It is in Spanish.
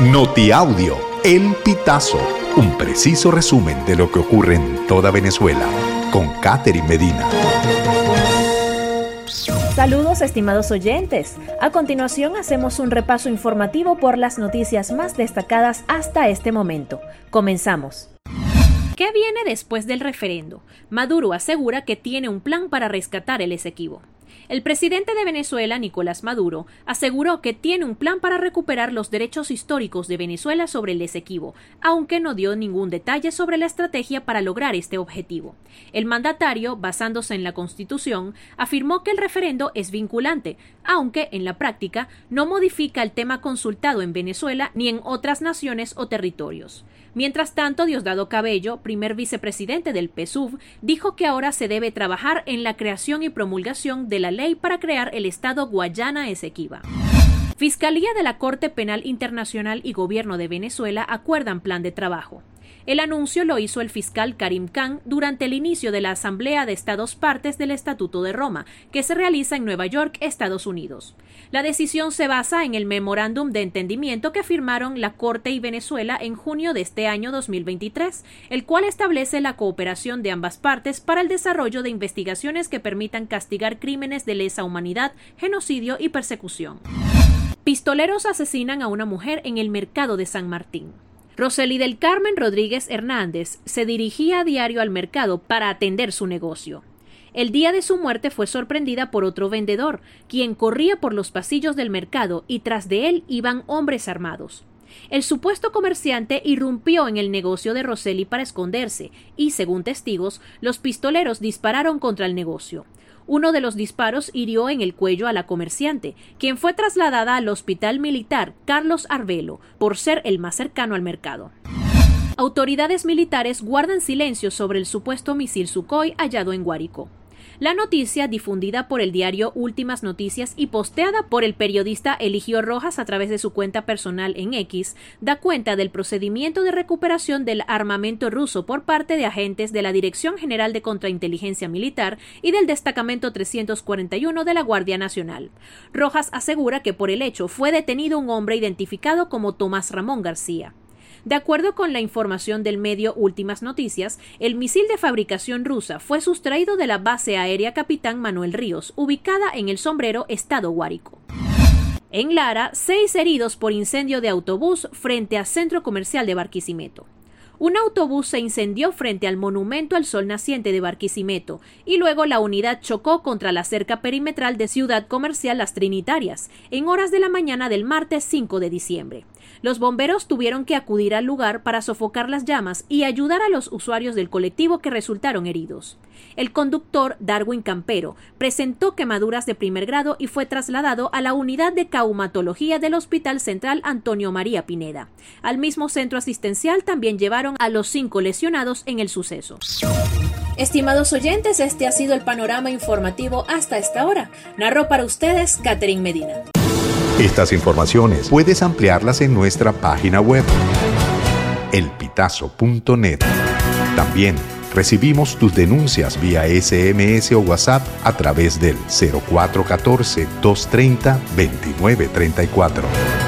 Notiaudio, El Pitazo, un preciso resumen de lo que ocurre en toda Venezuela, con Catherine Medina. Saludos estimados oyentes. A continuación hacemos un repaso informativo por las noticias más destacadas hasta este momento. Comenzamos. ¿Qué viene después del referendo? Maduro asegura que tiene un plan para rescatar el Esequibo. El presidente de Venezuela, Nicolás Maduro, aseguró que tiene un plan para recuperar los derechos históricos de Venezuela sobre el Esequibo, aunque no dio ningún detalle sobre la estrategia para lograr este objetivo. El mandatario, basándose en la Constitución, afirmó que el referendo es vinculante, aunque en la práctica no modifica el tema consultado en Venezuela ni en otras naciones o territorios. Mientras tanto, Diosdado Cabello, primer vicepresidente del PSUV, dijo que ahora se debe trabajar en la creación y promulgación de la ley para crear el Estado Guayana Esequiba. Fiscalía de la Corte Penal Internacional y Gobierno de Venezuela acuerdan plan de trabajo. El anuncio lo hizo el fiscal Karim Khan durante el inicio de la Asamblea de Estados Partes del Estatuto de Roma, que se realiza en Nueva York, Estados Unidos. La decisión se basa en el memorándum de entendimiento que firmaron la Corte y Venezuela en junio de este año 2023, el cual establece la cooperación de ambas partes para el desarrollo de investigaciones que permitan castigar crímenes de lesa humanidad, genocidio y persecución. Pistoleros asesinan a una mujer en el mercado de San Martín. Rosely del Carmen Rodríguez Hernández se dirigía a diario al mercado para atender su negocio. El día de su muerte fue sorprendida por otro vendedor, quien corría por los pasillos del mercado y tras de él iban hombres armados. El supuesto comerciante irrumpió en el negocio de Roseli para esconderse y, según testigos, los pistoleros dispararon contra el negocio. Uno de los disparos hirió en el cuello a la comerciante, quien fue trasladada al Hospital Militar Carlos Arbelo por ser el más cercano al mercado. Autoridades militares guardan silencio sobre el supuesto misil Sukhoi hallado en Guárico. La noticia, difundida por el diario Últimas Noticias y posteada por el periodista Eligio Rojas a través de su cuenta personal en X, da cuenta del procedimiento de recuperación del armamento ruso por parte de agentes de la Dirección General de Contrainteligencia Militar y del Destacamento 341 de la Guardia Nacional. Rojas asegura que por el hecho fue detenido un hombre identificado como Tomás Ramón García. De acuerdo con la información del medio Últimas Noticias, el misil de fabricación rusa fue sustraído de la base aérea Capitán Manuel Ríos, ubicada en el sombrero Estado Guárico. En Lara, seis heridos por incendio de autobús frente a centro comercial de Barquisimeto. Un autobús se incendió frente al monumento al sol naciente de Barquisimeto y luego la unidad chocó contra la cerca perimetral de Ciudad Comercial Las Trinitarias en horas de la mañana del martes 5 de diciembre. Los bomberos tuvieron que acudir al lugar para sofocar las llamas y ayudar a los usuarios del colectivo que resultaron heridos. El conductor, Darwin Campero, presentó quemaduras de primer grado y fue trasladado a la unidad de caumatología del Hospital Central Antonio María Pineda. Al mismo centro asistencial también llevaron a los cinco lesionados en el suceso. Estimados oyentes, este ha sido el panorama informativo hasta esta hora. Narró para ustedes Catherine Medina. Estas informaciones puedes ampliarlas en nuestra página web, elpitazo.net. También recibimos tus denuncias vía SMS o WhatsApp a través del 0414-230-2934.